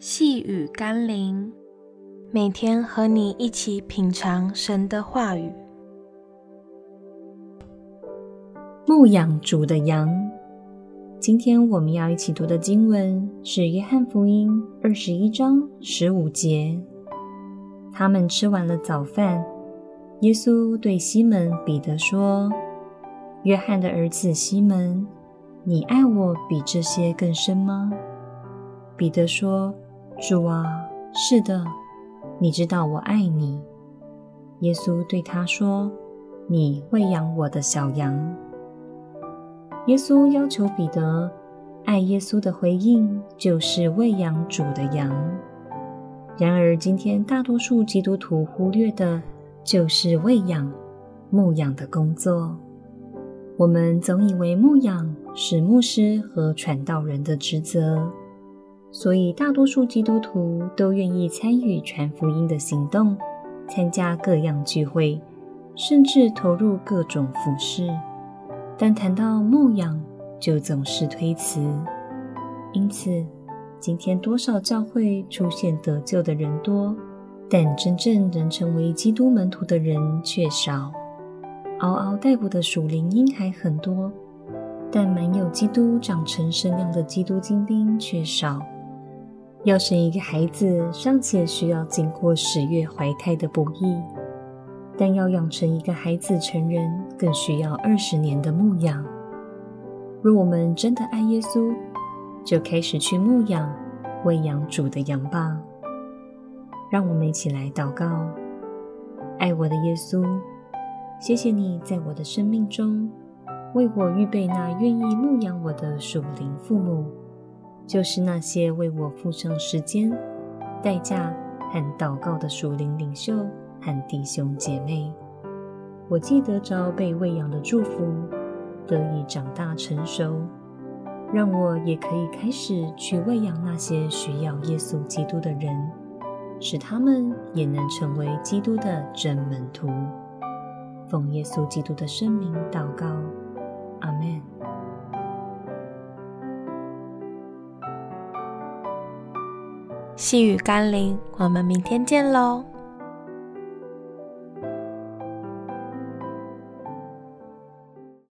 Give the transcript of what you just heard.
细雨甘霖，每天和你一起品尝神的话语。牧养主的羊。今天我们要一起读的经文是《约翰福音》二十一章十五节。他们吃完了早饭，耶稣对西门彼得说：“约翰的儿子西门。”你爱我比这些更深吗？彼得说：“主啊，是的，你知道我爱你。”耶稣对他说：“你喂养我的小羊。”耶稣要求彼得爱耶稣的回应就是喂养主的羊。然而，今天大多数基督徒忽略的就是喂养、牧养的工作。我们总以为牧养是牧师和传道人的职责，所以大多数基督徒都愿意参与传福音的行动，参加各样聚会，甚至投入各种服事。但谈到牧养，就总是推辞。因此，今天多少教会出现得救的人多，但真正能成为基督门徒的人却少。嗷嗷待哺的属灵婴孩很多，但满有基督长成身量的基督精兵却少。要生一个孩子，尚且需要经过十月怀胎的不易，但要养成一个孩子成人，更需要二十年的牧养。若我们真的爱耶稣，就开始去牧养、喂养主的羊吧。让我们一起来祷告：爱我的耶稣。谢谢你在我的生命中为我预备那愿意牧养我的属灵父母，就是那些为我付上时间、代价和祷告的属灵领袖和弟兄姐妹。我记得着被喂养的祝福，得以长大成熟，让我也可以开始去喂养那些需要耶稣基督的人，使他们也能成为基督的真门徒。奉耶稣基督的圣名祷告，细雨甘霖，我们明天见喽。